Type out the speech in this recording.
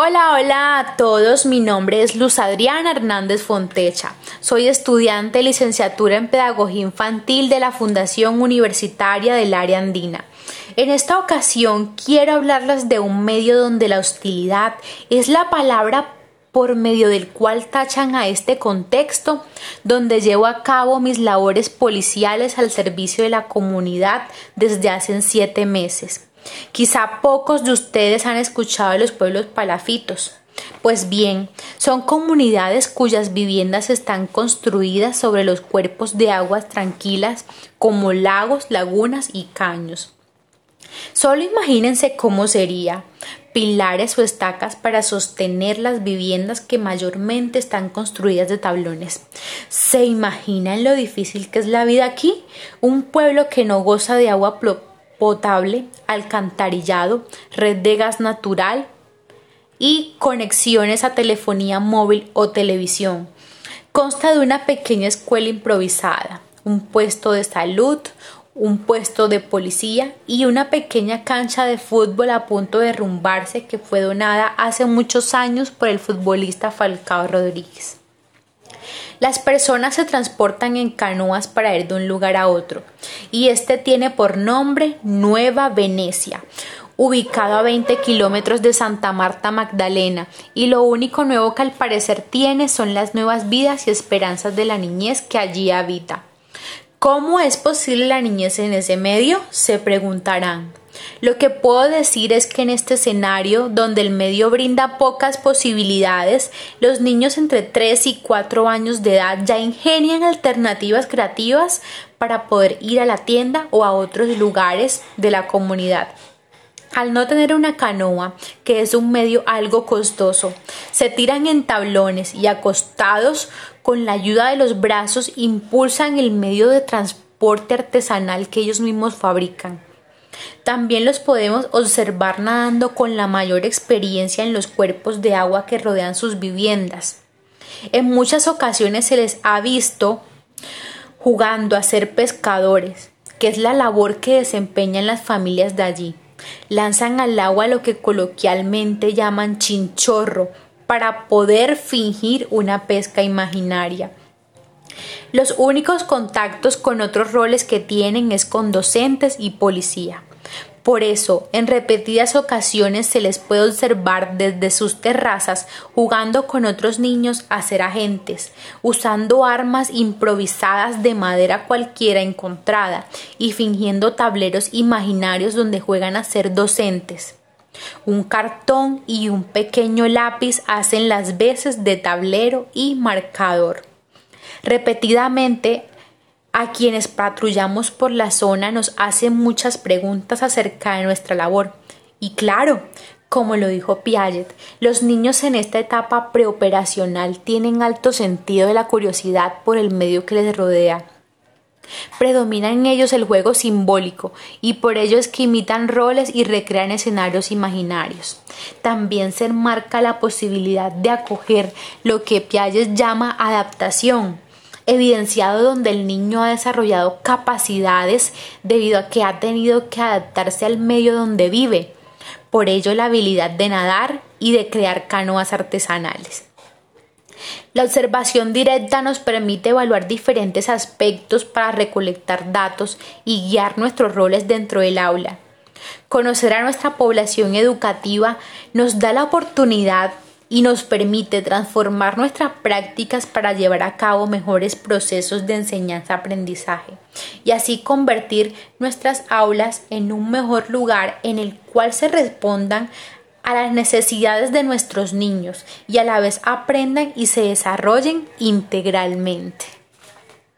Hola, hola a todos. Mi nombre es Luz Adriana Hernández Fontecha. Soy estudiante de licenciatura en Pedagogía Infantil de la Fundación Universitaria del Área Andina. En esta ocasión quiero hablarles de un medio donde la hostilidad es la palabra por medio del cual tachan a este contexto donde llevo a cabo mis labores policiales al servicio de la comunidad desde hace siete meses. Quizá pocos de ustedes han escuchado de los pueblos palafitos. Pues bien, son comunidades cuyas viviendas están construidas sobre los cuerpos de aguas tranquilas como lagos, lagunas y caños. Solo imagínense cómo sería pilares o estacas para sostener las viviendas que mayormente están construidas de tablones. ¿Se imaginan lo difícil que es la vida aquí? Un pueblo que no goza de agua potable, alcantarillado, red de gas natural y conexiones a telefonía móvil o televisión. Consta de una pequeña escuela improvisada, un puesto de salud, un puesto de policía y una pequeña cancha de fútbol a punto de derrumbarse que fue donada hace muchos años por el futbolista Falcao Rodríguez. Las personas se transportan en canoas para ir de un lugar a otro y este tiene por nombre Nueva Venecia, ubicado a 20 kilómetros de Santa Marta Magdalena, y lo único nuevo que al parecer tiene son las nuevas vidas y esperanzas de la niñez que allí habita. ¿Cómo es posible la niñez en ese medio? se preguntarán. Lo que puedo decir es que en este escenario, donde el medio brinda pocas posibilidades, los niños entre 3 y 4 años de edad ya ingenian alternativas creativas para poder ir a la tienda o a otros lugares de la comunidad. Al no tener una canoa, que es un medio algo costoso, se tiran en tablones y acostados con la ayuda de los brazos impulsan el medio de transporte artesanal que ellos mismos fabrican. También los podemos observar nadando con la mayor experiencia en los cuerpos de agua que rodean sus viviendas. En muchas ocasiones se les ha visto jugando a ser pescadores, que es la labor que desempeñan las familias de allí. Lanzan al agua lo que coloquialmente llaman chinchorro para poder fingir una pesca imaginaria. Los únicos contactos con otros roles que tienen es con docentes y policía. Por eso, en repetidas ocasiones se les puede observar desde sus terrazas jugando con otros niños a ser agentes, usando armas improvisadas de madera cualquiera encontrada y fingiendo tableros imaginarios donde juegan a ser docentes. Un cartón y un pequeño lápiz hacen las veces de tablero y marcador. Repetidamente a quienes patrullamos por la zona nos hacen muchas preguntas acerca de nuestra labor. Y claro, como lo dijo Piaget, los niños en esta etapa preoperacional tienen alto sentido de la curiosidad por el medio que les rodea. Predomina en ellos el juego simbólico y por ello es que imitan roles y recrean escenarios imaginarios. También se enmarca la posibilidad de acoger lo que Piaget llama adaptación, evidenciado donde el niño ha desarrollado capacidades debido a que ha tenido que adaptarse al medio donde vive. Por ello la habilidad de nadar y de crear canoas artesanales. La observación directa nos permite evaluar diferentes aspectos para recolectar datos y guiar nuestros roles dentro del aula. Conocer a nuestra población educativa nos da la oportunidad y nos permite transformar nuestras prácticas para llevar a cabo mejores procesos de enseñanza-aprendizaje y así convertir nuestras aulas en un mejor lugar en el cual se respondan a las necesidades de nuestros niños y a la vez aprendan y se desarrollen integralmente.